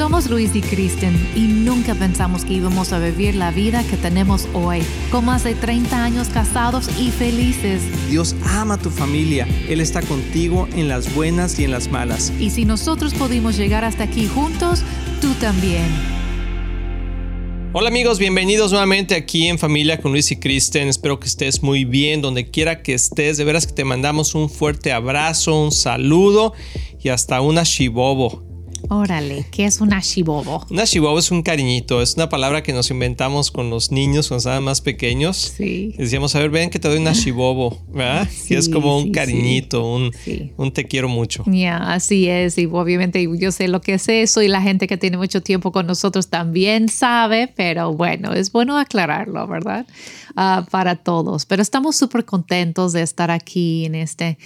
Somos Luis y Kristen y nunca pensamos que íbamos a vivir la vida que tenemos hoy, con más de 30 años casados y felices. Dios ama a tu familia, Él está contigo en las buenas y en las malas. Y si nosotros pudimos llegar hasta aquí juntos, tú también. Hola amigos, bienvenidos nuevamente aquí en Familia con Luis y Kristen. Espero que estés muy bien donde quiera que estés. De veras que te mandamos un fuerte abrazo, un saludo y hasta una shibobo. Órale, ¿qué es una shibobo? Una shibobo es un cariñito, es una palabra que nos inventamos con los niños cuando estaban más pequeños. Sí. Decíamos, a ver, ven que te doy una shibobo, ¿verdad? Sí, y es como un sí, cariñito, un, un te quiero mucho. Ya, así es. Y obviamente yo sé lo que es eso y la gente que tiene mucho tiempo con nosotros también sabe, pero bueno, es bueno aclararlo, ¿verdad? Ah, para todos. Pero estamos súper contentos de estar aquí en este,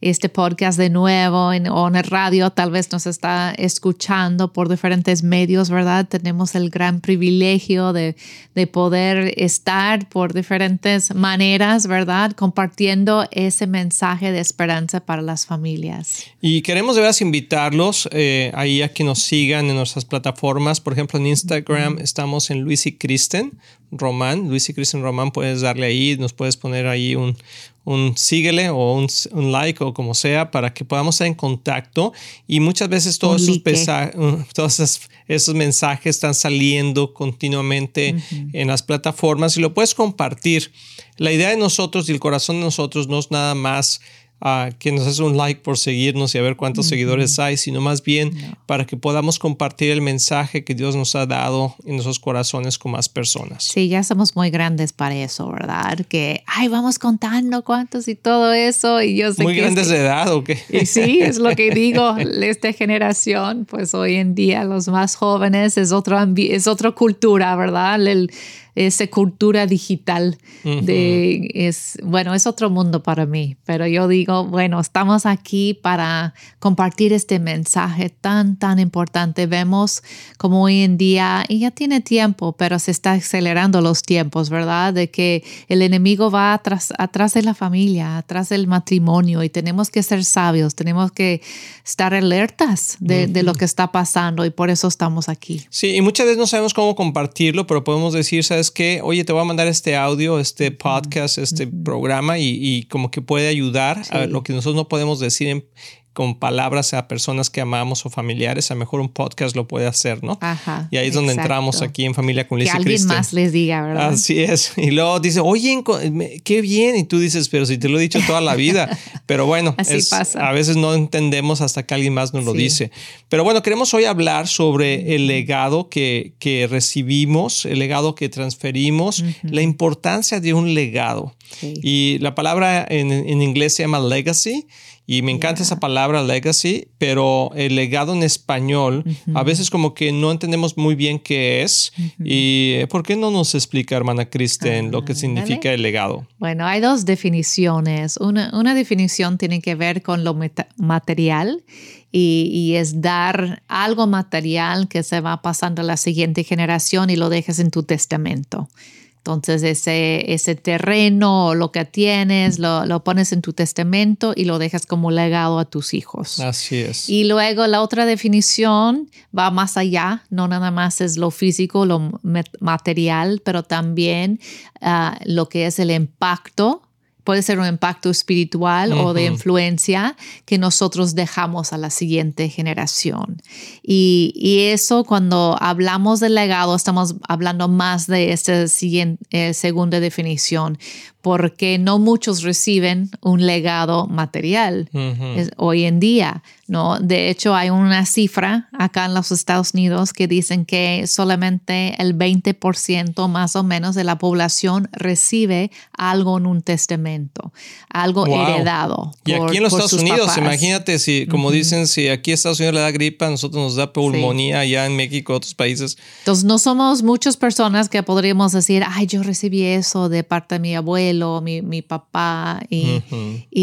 este podcast de nuevo en, o en el radio. Tal vez nos está escuchando por diferentes medios, ¿verdad? Tenemos el gran privilegio de, de poder estar por diferentes maneras, ¿verdad? Compartiendo ese mensaje de esperanza para las familias. Y queremos de veras invitarlos eh, ahí a que nos sigan en nuestras plataformas. Por ejemplo, en Instagram estamos en Luis y Kristen Román. Luis y Kristen Román, puedes darle ahí, nos puedes poner ahí un, un síguele o un, un like o como sea para que podamos estar en contacto. Y muchas veces todos, esos mensajes están saliendo continuamente en las plataformas y lo puedes compartir. La idea de nosotros y el corazón de nosotros no es nada más ah, que nos hace un like por seguirnos y a ver cuántos seguidores hay, sino más bien para que podamos compartir el mensaje que Dios nos ha dado en nuestros corazones con más personas. Sí, ya somos muy grandes para eso, ¿verdad? Que, ay, vamos contando cuántos y todo eso. Y yo sé Muy que grandes este- de edad, ¿o qué? Y sí, es lo que digo, esta generación, pues hoy en día los más jóvenes es, otro es otra cultura, ¿verdad? El- esa cultura digital de es bueno es otro mundo para mí pero yo digo bueno estamos aquí para compartir este mensaje tan tan importante. Vemos como hoy en día y ya tiene tiempo pero se está acelerando los tiempos verdad de que el enemigo va atrás atrás de la familia atrás del matrimonio y tenemos que ser sabios tenemos que estar alertas de, de lo que está pasando y por eso estamos aquí. Sí, y muchas veces no sabemos cómo compartirlo, pero podemos decir, ¿sabes qué? Oye, te voy a mandar este audio, este podcast, este programa y, y como que puede ayudar a lo que nosotros no podemos decir en- con palabras a personas que amamos o familiares. A lo mejor un podcast lo puede hacer, ¿no? Ajá, y ahí es donde exacto. entramos aquí en Familia con que Liz y alguien más les diga verdad Así es. Y luego dice, oye, qué bien. Y tú dices, pero si te lo he dicho toda la vida. Pero bueno, Así es- pasa. a veces no entendemos hasta que alguien más nos lo Sí. dice. Pero bueno, queremos hoy hablar sobre el legado que, que recibimos, el legado que transferimos, la importancia de un legado. Sí. Y la palabra en, en inglés se llama legacy. Y me encanta esa palabra legacy, pero el legado en español a veces como que no entendemos muy bien qué es. ¿Y eh, por qué no nos explica, hermana Kristen, lo que significa el legado? Bueno, hay dos definiciones. Una, una definición tiene que ver con lo material y, y es dar algo material que se va pasando a la siguiente generación y lo dejas en tu testamento. Entonces ese, ese terreno o lo que tienes lo, lo pones en tu testamento y lo dejas como legado a tus hijos. Así es. Y luego la otra definición va más allá, no nada más es lo físico, lo ma- material, pero también ah, lo que es el impacto. Puede ser un impacto espiritual o de influencia que nosotros dejamos a la siguiente generación. Y, y eso cuando hablamos del legado, estamos hablando más de esta siguiente, eh, segunda definición, porque no muchos reciben un legado material es- hoy en día, ¿no? De hecho, hay una cifra acá en los Estados Unidos que dicen que solamente el 20% más o menos de la población recibe algo en un testamento, algo Wow. heredado. Y aquí en los Estados Unidos, papás. imagínate si, como dicen, si aquí a Estados Unidos le da gripa, a nosotros nos da pulmonía, allá en México, otros países. Entonces, no somos muchas personas que podríamos decir, ay, yo recibí eso de parte de mi abuelo, mi, mi papá. Y,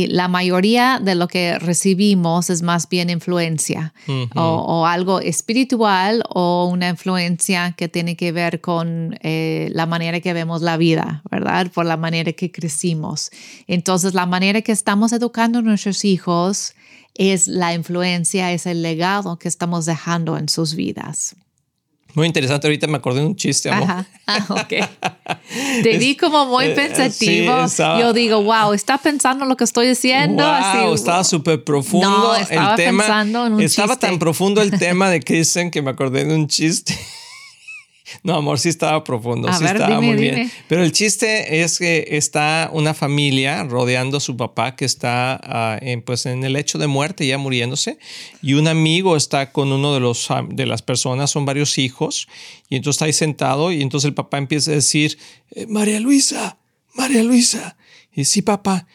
la mayoría de lo que recibimos es más bien influencia o algo espiritual o una influencia que tiene que ver con eh, la manera que vemos la vida, ¿verdad? Por la manera que crecimos. Entonces, la manera que estamos educando a nuestros hijos es la influencia, es el legado que estamos dejando en sus vidas. Muy interesante. Ahorita me acordé de un chiste, amor. Ajá. Ah, ok. Te vi como muy pensativo. Yo digo, wow, está pensando lo que estoy diciendo. Wow, estaba súper profundo no, estaba el tema. Pensando en un estaba chiste. tan profundo el tema de Kristen que me acordé de un chiste. No, amor, sí estaba profundo, A sí ver, estaba dime, muy bien. Pero el chiste es que está una familia rodeando a su papá que está ah, en, pues, en el hecho de muerte, ya muriéndose, y un amigo está con uno de, los, ah, de las personas, son varios hijos, y entonces está ahí sentado, y entonces el papá empieza a decir, eh, María Luisa, María Luisa, y sí, papá,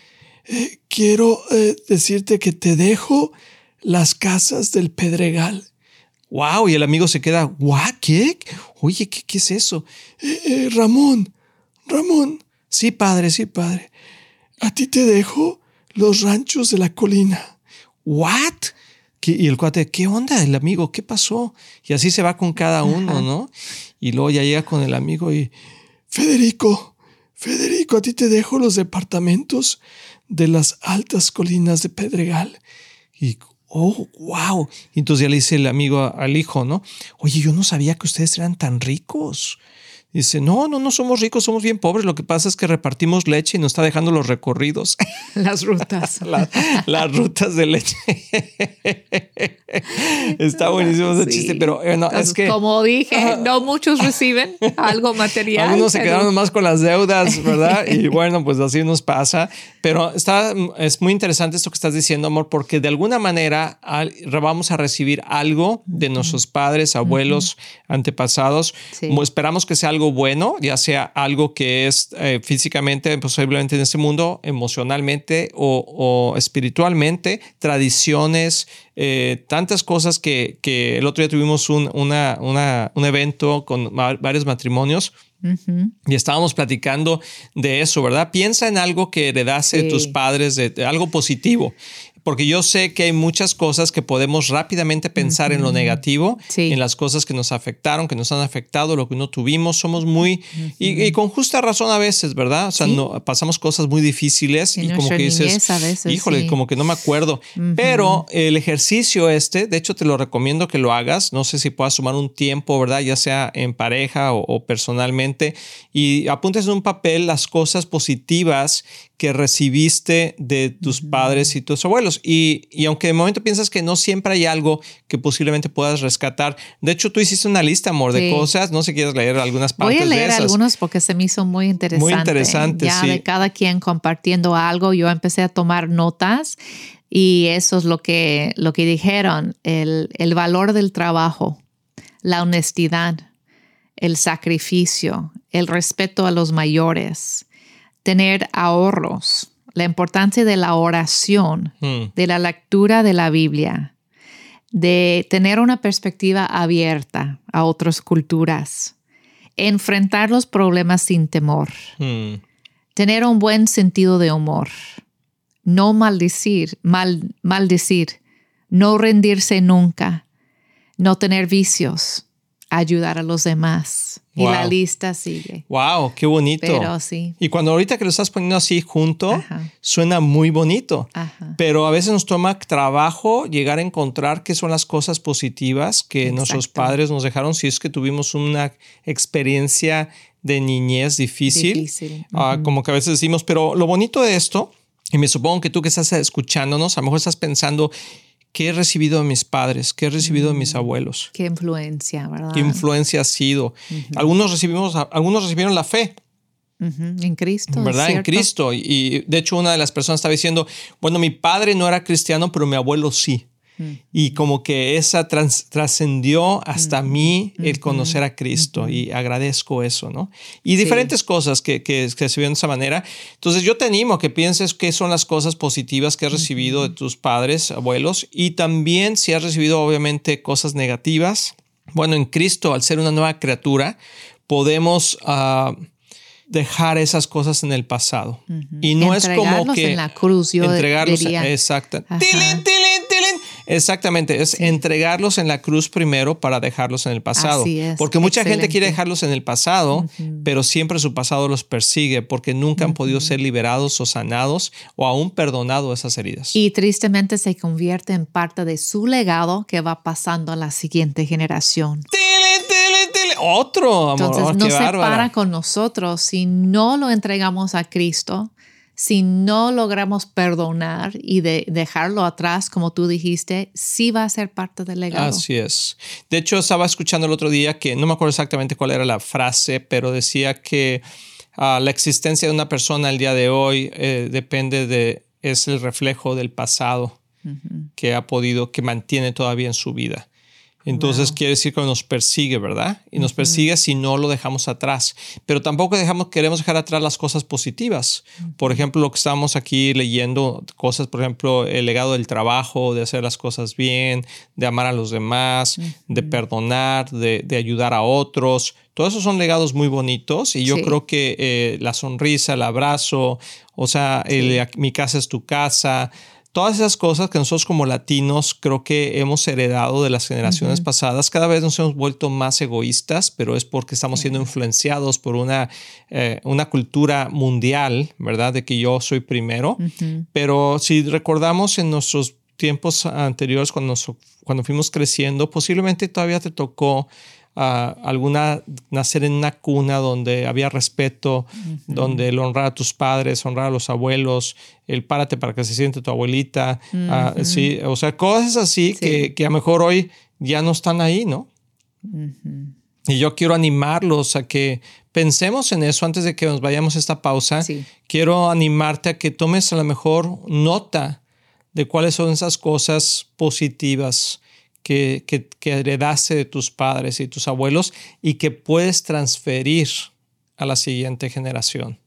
eh, quiero eh, decirte que te dejo las casas del Pedregal. Wow, y el amigo se queda, ¿what? ¿Qué? Oye, ¿qué, qué es eso? "Eh, eh, Ramón, Ramón. Sí, padre, sí, padre. A ti te dejo los ranchos de la colina. ¿What? ¿Qué- Y el cuate, ¿qué onda? El amigo, ¿qué pasó? Y así se va con cada uno, ¿no? Y luego ya llega con el amigo y, Federico, Federico, a ti te dejo los departamentos de las altas colinas de Pedregal. Y, oh, wow. Y entonces ya le dice el amigo al hijo, ¿no? Oye, yo no sabía que ustedes eran tan ricos. Dice, no, no, no somos ricos, somos bien pobres. Lo que pasa es que repartimos leche y nos está dejando los recorridos, Las rutas. la- las rutas de leche. está buenísimo ese Sí. chiste, pero eh, no, es Entonces, que Como dije, no muchos reciben algo material. algunos se pero- quedaron más con las deudas, ¿verdad? Y bueno, pues así nos pasa. Pero está, es muy interesante esto que estás diciendo, amor, porque de alguna manera vamos a recibir algo de nuestros padres, abuelos, antepasados. Sí. Mo- Esperamos que sea algo bueno, ya sea algo que es eh, físicamente, posiblemente en este mundo, emocionalmente o, o espiritualmente, tradiciones, eh, tantas cosas que, que el otro día tuvimos un, una, una- un evento con va- varios matrimonios. Y estábamos platicando de eso, ¿verdad? Piensa en algo que heredaste de Sí. tus padres, de, de algo positivo. Porque yo sé que hay muchas cosas que podemos rápidamente pensar en lo negativo, Sí. en las cosas que nos afectaron, que nos han afectado, lo que no tuvimos. Somos muy, y, y con justa razón a veces, ¿verdad? O sea, Sí. no, pasamos cosas muy difíciles En y como que dices, a veces, híjole, sí. como que no me acuerdo. Pero el ejercicio este, de hecho te lo recomiendo que lo hagas. No sé si puedas tomar un tiempo, ¿verdad? Ya sea en pareja o, o personalmente y apuntes en un papel las cosas positivas que recibiste de tus padres y tus abuelos. Y, y aunque de momento piensas que no siempre hay algo que posiblemente puedas rescatar, de hecho tú hiciste una lista, amor, de cosas. No sé si quieres leer algunas Voy partes a leer de esas. algunos porque se me hizo muy interesante. interesante, Ya sí. de cada quien compartiendo algo, yo empecé a tomar notas y eso es lo que, lo que dijeron, el, el valor del trabajo, la honestidad, el sacrificio, el respeto a los mayores, tener ahorros, la importancia de la oración, Hmm. de la lectura de la Biblia, de tener una perspectiva abierta a otras culturas, enfrentar los problemas sin temor, Hmm. tener un buen sentido de humor, no maldecir, mal, maldecir, no rendirse nunca, no tener vicios, ayudar a los demás. Y la lista sigue. Wow, qué bonito. Pero sí. Y cuando ahorita que lo estás poniendo así junto, Ajá. suena muy bonito. Ajá. Pero a veces nos toma trabajo llegar a encontrar qué son las cosas positivas que Exacto. nuestros padres nos dejaron si es que tuvimos una experiencia de niñez difícil. Difícil. Ah, como que a veces decimos, pero lo bonito de esto, y me supongo que tú que estás escuchándonos, a lo mejor estás pensando, ¿qué he recibido de mis padres? ¿Qué he recibido de Mm. mis abuelos? Qué influencia, ¿verdad? ¿Qué influencia ha sido? Algunos recibimos, algunos recibieron la fe, En Cristo. ¿verdad? En. Cristo. Y, y, de hecho una de las personas estaba diciendo, bueno, mi padre no era cristiano, pero mi abuelo sí. Mm. Y como que esa trascendió hasta mí el conocer a Cristo y agradezco eso, ¿no? Y diferentes cosas que, que, que se ven de esa manera. Entonces yo te animo a que pienses qué son las cosas positivas que has recibido de tus padres, abuelos y también si has recibido obviamente cosas negativas. Bueno, en Cristo, al ser una nueva criatura, podemos... ah, dejar esas cosas en el pasado. Y no es como que en la cruz, yo entregarlos, diría. exacto. Tilín, tilín. Exactamente, es entregarlos en la cruz primero para dejarlos en el pasado. Porque mucha gente quiere dejarlos en el pasado, pero siempre su pasado los persigue porque nunca han podido ser liberados o sanados o aún perdonado esas heridas. Y tristemente se convierte en parte de su legado que va pasando a la siguiente generación. Otro amor. Entonces no se para con nosotros si no lo entregamos a Cristo si no logramos perdonar y de dejarlo atrás, como tú dijiste, sí va a ser parte del legado. Así es. De hecho, estaba escuchando el otro día que no me acuerdo exactamente cuál era la frase, pero decía que ah, la existencia de una persona el día de hoy eh, depende de, es el reflejo del pasado que ha podido, que mantiene todavía en su vida. Entonces quiere decir que nos persigue, ¿verdad? Y nos persigue si no lo dejamos atrás. Pero tampoco dejamos, queremos dejar atrás las cosas positivas. Por ejemplo, lo que estamos aquí leyendo, cosas, por ejemplo, el legado del trabajo, de hacer las cosas bien, de amar a los demás, de perdonar, de, ayudar a otros. Todos esos son legados muy bonitos y yo creo que eh, la sonrisa, el abrazo, o sea, mi casa es tu casa, Todas esas cosas que nosotros como latinos creo que hemos heredado de las generaciones pasadas, cada vez nos hemos vuelto más egoístas, pero es porque estamos siendo influenciados por una, eh, una cultura mundial, ¿verdad? De que yo soy primero. Pero si recordamos en nuestros tiempos anteriores, cuando, cuando fuimos creciendo, posiblemente todavía te tocó alguna nacer en una cuna donde había respeto, donde el honrar a tus padres, honrar a los abuelos, el párate para que se siente tu abuelita, sí, o sea, cosas así Que, que, a lo mejor hoy ya no están ahí, ¿no? Y yo quiero animarlos a que pensemos en eso antes de que nos vayamos a esta pausa. Quiero animarte a que tomes a lo mejor nota de cuáles son esas cosas positivas que, que, heredaste de tus padres y tus abuelos y que puedes transferir a la siguiente generación,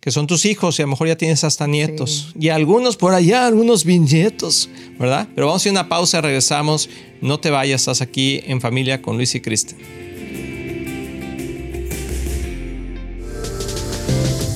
que son tus hijos y a lo mejor ya tienes hasta nietos y algunos por allá, algunos bisnietos, ¿verdad? Pero vamos a hacer una pausa, regresamos, no te vayas, estás aquí en familia con Luis y Kristen.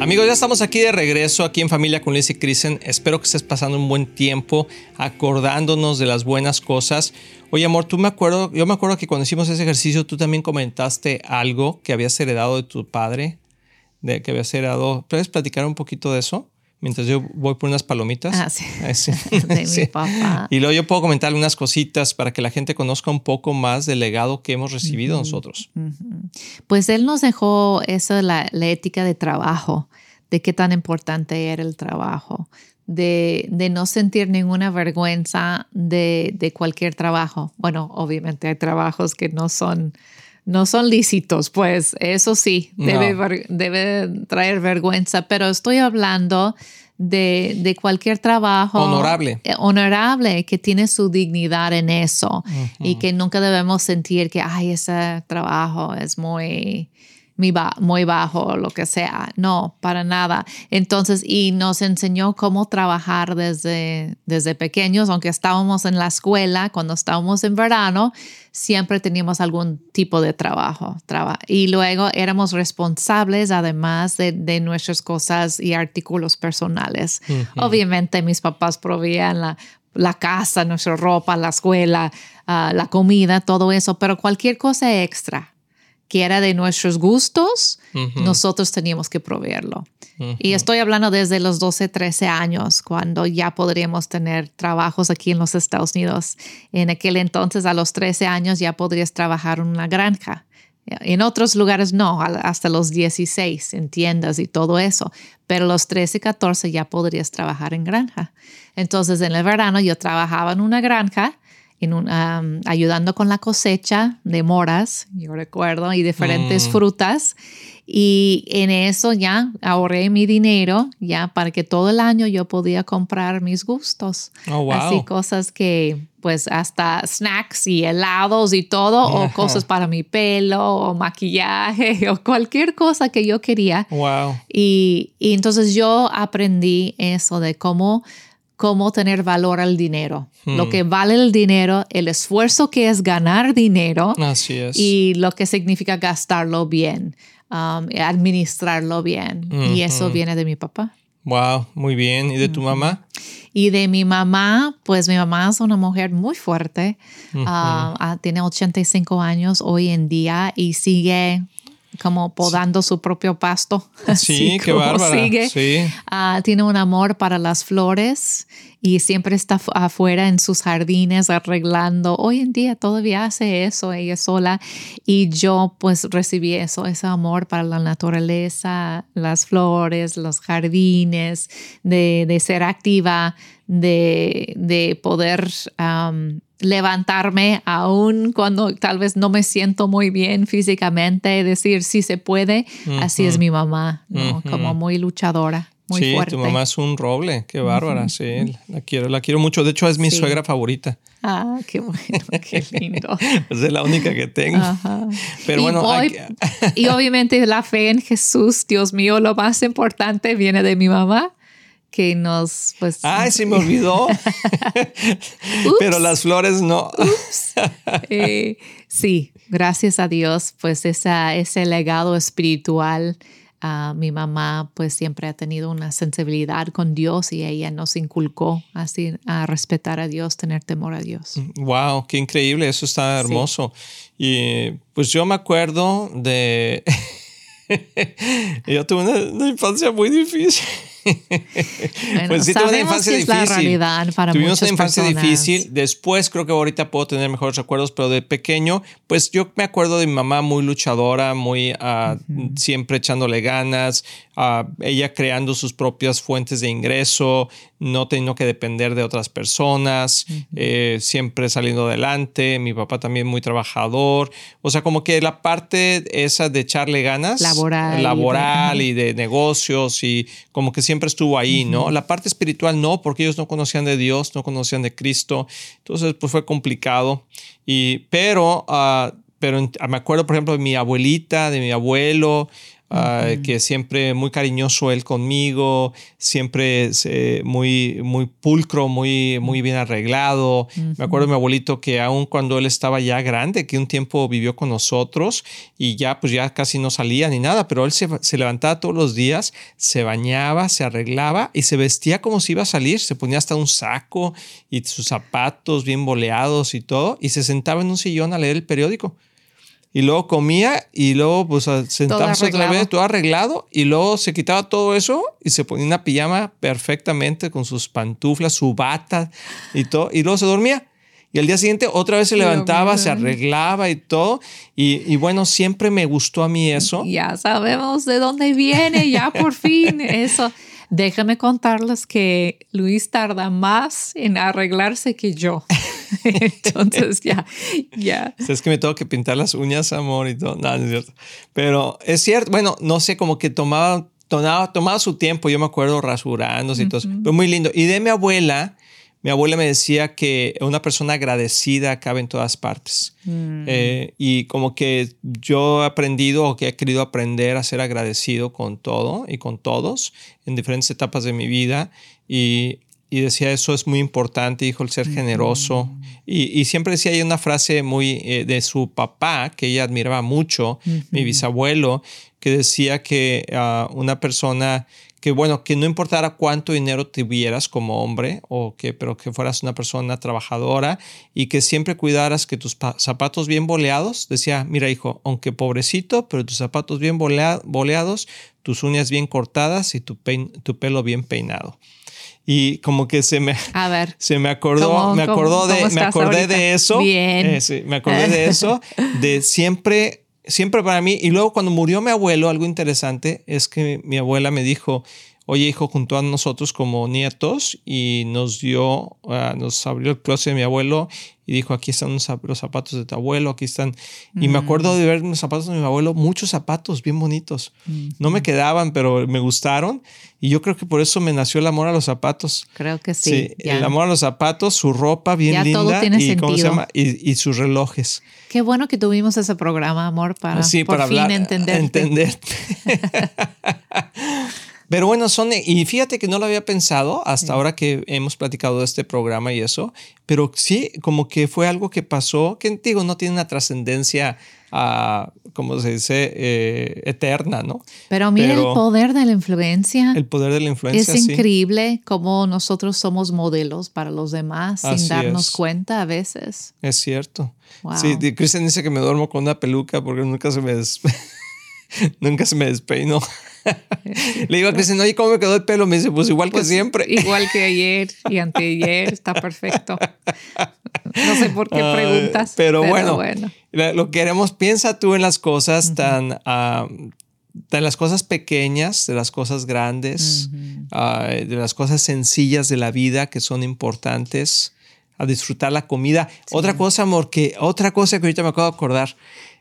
Amigos, ya estamos aquí de regreso, aquí en Familia con Liz y Kristen. Espero que estés pasando un buen tiempo acordándonos de las buenas cosas. Oye, amor, tú me acuerdo, yo me acuerdo que cuando hicimos ese ejercicio tú también comentaste algo que habías heredado de tu padre, de que habías heredado. ¿Puedes platicar un poquito de eso? Mientras yo voy por unas palomitas. Ah, sí. de mi papá. Y luego yo puedo comentar unas cositas para que la gente conozca un poco más del legado que hemos recibido nosotros. Pues él nos dejó eso, la, la ética de trabajo de qué tan importante era el trabajo, de, de no sentir ninguna vergüenza de, de, cualquier trabajo. Bueno, obviamente hay trabajos que no son, no son lícitos, pues eso sí, debe, debe traer vergüenza, pero estoy hablando de, de, cualquier trabajo honorable. Eh, honorable, que tiene su dignidad en eso y que nunca debemos sentir que, ay, ese trabajo es muy muy bajo, lo que sea. No, para nada. Entonces, y nos enseñó cómo trabajar desde, desde pequeños, aunque estábamos en la escuela, cuando estábamos en verano, siempre teníamos algún tipo de trabajo. y luego éramos responsables, además de, nuestras cosas y artículos personales. Obviamente, mis papás proveían la, la casa, nuestra ropa, la escuela, ah, la comida, todo eso, pero cualquier cosa extra que era de nuestros gustos, nosotros teníamos que proveerlo. Y estoy hablando desde los 12, 13 años, cuando ya podríamos tener trabajos aquí en los Estados Unidos. En aquel entonces, a los 13 años, ya podrías trabajar en una granja. En otros lugares no, hasta los 16 en tiendas y todo eso, pero los 13, 14 ya podrías trabajar en granja. Entonces en el verano yo trabajaba en una granja ayudando con la cosecha de moras, yo recuerdo, y diferentes mm. frutas. Y en eso ya ahorré mi dinero, ya para que todo el año yo podía comprar mis gustos. Oh, Así cosas que, pues hasta snacks y helados y todo, o cosas para mi pelo, o maquillaje, o cualquier cosa que yo quería. Wow. Y, y entonces yo aprendí eso de cómo, cómo tener valor al dinero, lo Hmm. que vale el dinero, el esfuerzo que es ganar dinero Así es. y lo que significa gastarlo bien, um, administrarlo bien. Y eso viene de mi papá. Wow, muy bien. ¿Y de tu mamá? Y de mi mamá, pues mi mamá es una mujer muy fuerte. Ah, ah, tiene 85 años hoy en día y sigue como podando su propio pasto. Sí, qué bárbara. sigue. Sí. Ah, tiene un amor para las flores y siempre está afu- afuera en sus jardines arreglando. Hoy en día todavía hace eso ella sola y yo pues recibí eso, ese amor para la naturaleza, las flores, los jardines, de, de ser activa, de, de poder am, levantarme aún cuando tal vez no me siento muy bien físicamente, decir si se puede. Así es mi mamá, ¿no? Como muy luchadora. Muy sí, fuerte. tu mamá es un roble, qué bárbara, sí, la quiero, la quiero mucho. De hecho, es mi Sí. suegra favorita. Ah, qué bueno, qué lindo. Es la única que tengo. Ajá. Pero y, bueno, voy- y obviamente la fe en Jesús, Dios mío, lo más importante viene de mi mamá, que nos, pues... Ay, se me olvidó. Pero las flores no. eh, sí, gracias a Dios, pues esa, ese legado espiritual, ah, mi mamá pues siempre ha tenido una sensibilidad con Dios y ella nos inculcó así a respetar a Dios, tener temor a Dios. Wow, qué increíble, eso está hermoso. Y pues yo me acuerdo de... yo tuve una, una infancia muy difícil. Bueno, pues sí, tuve una infancia que es la difícil. realidad para Tuvimos una infancia personas. difícil. Después creo que ahorita puedo tener mejores recuerdos, pero de pequeño, pues yo me acuerdo de mi mamá muy luchadora, muy ah, siempre echándole ganas, ella creando sus propias fuentes de ingreso, no teniendo que depender de otras personas, eh, siempre saliendo adelante. Mi papá también muy trabajador. O sea, como que la parte esa de echarle ganas, Laboral y de- laboral y de negocios y como que siempre estuvo ahí, ¿no? La parte espiritual no, porque ellos no conocían de Dios, no conocían de Cristo. Entonces, pues fue complicado. Y, pero, ah, pero me acuerdo, por ejemplo, de mi abuelita, de mi abuelo, ah, que siempre muy cariñoso él conmigo, siempre eh, muy, muy pulcro, muy, muy bien arreglado. Me acuerdo de mi abuelito que aun cuando él estaba ya grande, que un tiempo vivió con nosotros y ya pues ya casi no salía ni nada, pero él se, se levantaba todos los días, se bañaba, se arreglaba y se vestía como si iba a salir, se ponía hasta un saco y sus zapatos bien boleados y todo y se sentaba en un sillón a leer el periódico. Y luego comía y luego pues a sentarse otra vez, todo arreglado. Y luego se quitaba todo eso y se ponía una pijama perfectamente con sus pantuflas, su bata y todo. Y luego se dormía. Y al día siguiente otra vez se levantaba, se arreglaba y todo. Y, y bueno, siempre me gustó a mí eso. Ya sabemos de dónde viene, ya por fin. Eso. Déjame contarles que Luis tarda más en arreglarse que yo. Entonces, ya, ya. Es que me tengo que pintar las uñas, amor, y todo. No, no es cierto. Pero es cierto, bueno, no sé, como que tomaba, tomaba, tomaba su tiempo, yo me acuerdo rasurándose y todo eso. Pero muy lindo. Y de mi abuela, mi abuela me decía que una persona agradecida cabe en todas partes. Eh, y como que yo he aprendido o que he querido aprender a ser agradecido con todo y con todos en diferentes etapas de mi vida. Y, y decía, eso es muy importante, hijo, el ser generoso. Y, y siempre decía, hay una frase muy eh, de su papá que ella admiraba mucho, mi bisabuelo, que decía que ah, una persona que bueno, que no importara cuánto dinero tuvieras como hombre, o que, pero que fueras una persona trabajadora y que siempre cuidaras que tus pa- zapatos bien boleados, decía, mira hijo, aunque pobrecito, pero tus zapatos bien bolea- boleados, tus uñas bien cortadas y tu, tu pelo bien peinado. Y como que se me, A ver. se me acordó, ¿Cómo- me cómo- acordó de, cómo me acordé ahorita? de eso. Bien. Eh, sí, me acordé de eso, de siempre, siempre para mí. Y luego cuando murió mi abuelo, algo interesante es que mi abuela me dijo, oye hijo, junto a nosotros como nietos y nos dio, ah, nos abrió el closet de mi abuelo y dijo, aquí están los zapatos de tu abuelo, aquí están. Y me acuerdo de ver los zapatos de mi abuelo, muchos zapatos bien bonitos. No me quedaban, pero me gustaron. Y yo creo que por eso me nació el amor a los zapatos. Creo que sí. el amor a los zapatos, su ropa bien linda y, ¿cómo se llama? Y, sus relojes. Qué bueno que tuvimos ese programa, amor, para por para fin hablar, entender. Pero bueno, son, y fíjate que no lo había pensado hasta ahora que hemos platicado de este programa y eso, pero sí, como que fue algo que pasó, que digo, no tiene una trascendencia, uh, como se dice, eh, eterna, ¿no? Pero mira el poder de la influencia. El poder de la influencia. Es increíble cómo nosotros somos modelos para los demás sin darnos cuenta a veces. Es cierto. Sí, Cristian dice que me duermo con una peluca porque nunca se me, nunca se me despeino. Le digo a Cristian, oye, ¿cómo me quedó el pelo? Me dice, pues igual que pues, siempre. Igual que ayer y anteayer, está perfecto. No sé por qué preguntas. pero, bueno, lo que queremos, piensa tú en las cosas tan, uh, las cosas pequeñas, de las cosas grandes, ah, de las cosas sencillas de la vida que son importantes, a disfrutar la comida. Otra cosa, amor, que otra cosa que ahorita me acabo de acordar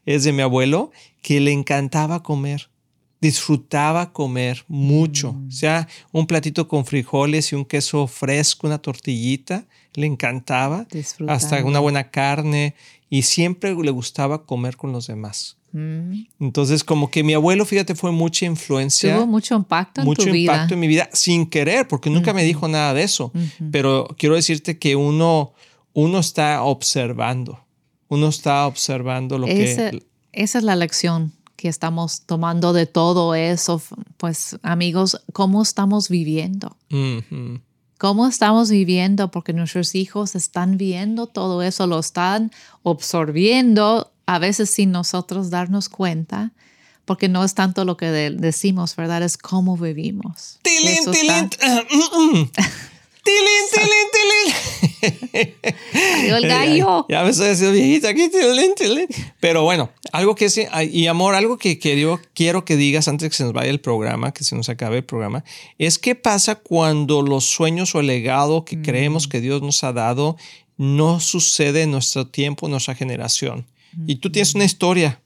es de mi abuelo, que le encantaba comer disfrutaba comer mucho. Mm. O sea, un platito con frijoles y un queso fresco, una tortillita, le encantaba. Hasta una buena carne y siempre le gustaba comer con los demás. Mm. Entonces, como que mi abuelo, fíjate, fue mucha influencia. Tuvo mucho impacto en mucho tu vida. impacto en mi vida, sin querer, porque nunca me dijo nada de eso. Pero quiero decirte que uno, uno está observando. Uno está observando lo que. Esa es la lección que estamos tomando de todo eso, pues amigos, ¿cómo estamos viviendo? ¿Cómo estamos viviendo? Porque nuestros hijos están viendo todo eso, lo están absorbiendo, a veces sin nosotros darnos cuenta, porque no es tanto lo que decimos, ¿verdad? Es cómo vivimos. Tilín, tilín. Mm, mm. tilín, tilín, tilín. el gallo. Ya, me estoy haciendo viejita aquí, tilín, tilín. Pero bueno, algo que sí, y amor, algo que quiero, quiero que digas antes que se nos vaya el programa, que se nos acabe el programa, es qué pasa cuando los sueños o el legado que creemos mm. que Dios nos ha dado no sucede en nuestro tiempo, en nuestra generación. Y tú tienes una historia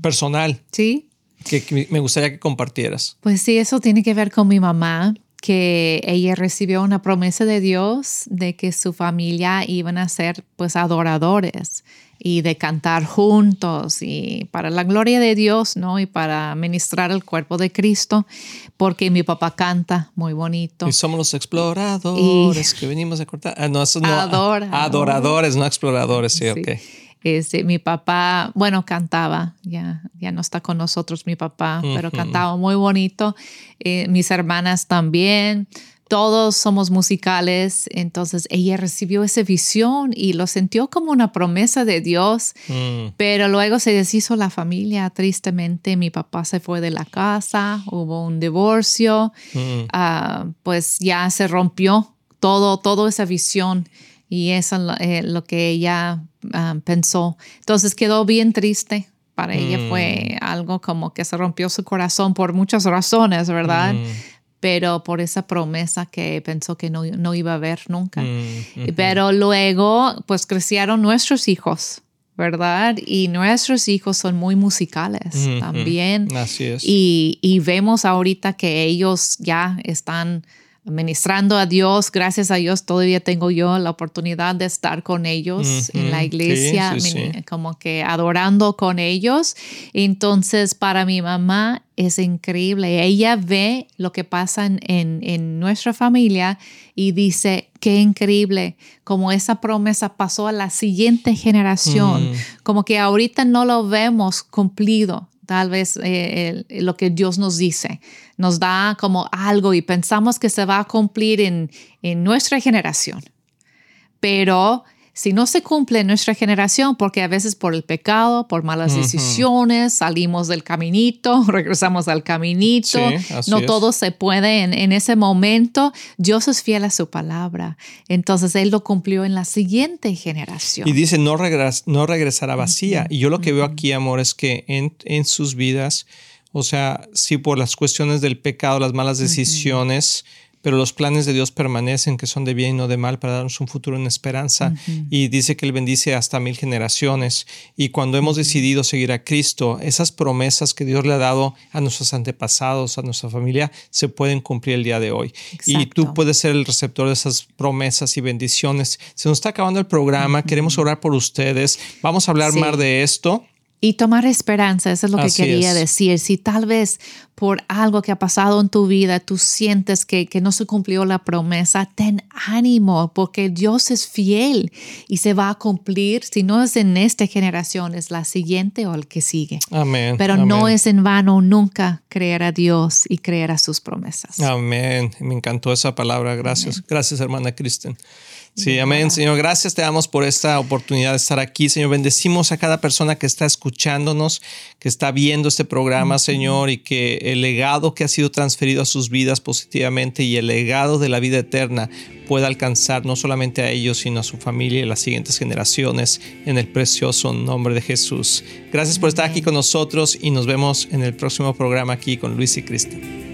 personal. Sí. Que me gustaría que compartieras. Pues sí, eso tiene que ver con mi mamá que ella recibió una promesa de Dios de que su familia iban a ser pues adoradores y de cantar juntos y para la gloria de Dios, ¿no? Y para ministrar el cuerpo de Cristo, porque mi papá canta muy bonito. Y somos los exploradores que venimos a cortar. Ah, no, eso no. Adoradores, no exploradores, sí, sí. ok. Este, mi papá, bueno, cantaba, ya, ya no está con nosotros mi papá, pero cantaba muy bonito. Eh, mis hermanas también, todos somos musicales, entonces ella recibió esa visión y lo sintió como una promesa de Dios, mm. pero luego se deshizo la familia, tristemente mi papá se fue de la casa, hubo un divorcio, mm. ah, pues ya se rompió todo, toda esa visión y eso es eh, lo que ella ah, pensó. Entonces quedó bien triste. Para ella fue mm. algo como que se rompió su corazón por muchas razones, ¿verdad? Mm. Pero por esa promesa que pensó que no, no iba a ver nunca. Mm, Pero luego, pues crecieron nuestros hijos, ¿verdad? Y nuestros hijos son muy musicales también. Así es. Y, y vemos ahorita que ellos ya están ministrando a Dios. Gracias a Dios todavía tengo yo la oportunidad de estar con ellos en la iglesia, como que adorando con ellos. Entonces, para mi mamá es increíble. Ella ve lo que pasa en, en, nuestra familia y dice, qué increíble, como esa promesa pasó a la siguiente generación, como que ahorita no lo vemos cumplido tal vez eh, lo que Dios nos dice, nos da como algo y pensamos que se va a cumplir en, en nuestra generación. Pero si no se cumple en nuestra generación, porque a veces por el pecado, por malas decisiones, salimos del caminito, regresamos al caminito, no todo se puede en, ese momento, Dios es fiel a su palabra. Entonces Él lo cumplió en la siguiente generación. Y dice, no, no regresará vacía. Y yo lo que veo aquí, amor, es que en, en sus vidas, o sea, si por las cuestiones del pecado, las malas decisiones, pero los planes de Dios permanecen, que son de bien y no de mal, para darnos un futuro en esperanza. Y dice que Él bendice hasta mil generaciones. Y cuando hemos decidido seguir a Cristo, esas promesas que Dios le ha dado a nuestros antepasados, a nuestra familia, se pueden cumplir el día de hoy. Y tú puedes ser el receptor de esas promesas y bendiciones. Se nos está acabando el programa, queremos orar por ustedes. Vamos a hablar más de esto. Y tomar esperanza, eso es lo que quería decir. Si tal vez por algo que ha pasado en tu vida tú sientes que, que no se cumplió la promesa, ten ánimo porque Dios es fiel y se va a cumplir. Si no es en esta generación, es la siguiente o el que sigue. Amén. Pero no es en vano nunca creer a Dios y creer a sus promesas. Amén. Me encantó esa palabra. Gracias. Gracias, hermana Kristen. Sí, amén. Señor, gracias te damos por esta oportunidad de estar aquí. Señor, bendecimos a cada persona que está escuchándonos, que está viendo este programa, Señor, y que el legado que ha sido transferido a sus vidas positivamente y el legado de la vida eterna pueda alcanzar no solamente a ellos, sino a su familia y las siguientes generaciones en el precioso nombre de Jesús. Gracias por estar aquí con nosotros y nos vemos en el próximo programa aquí con Luis y Cristian.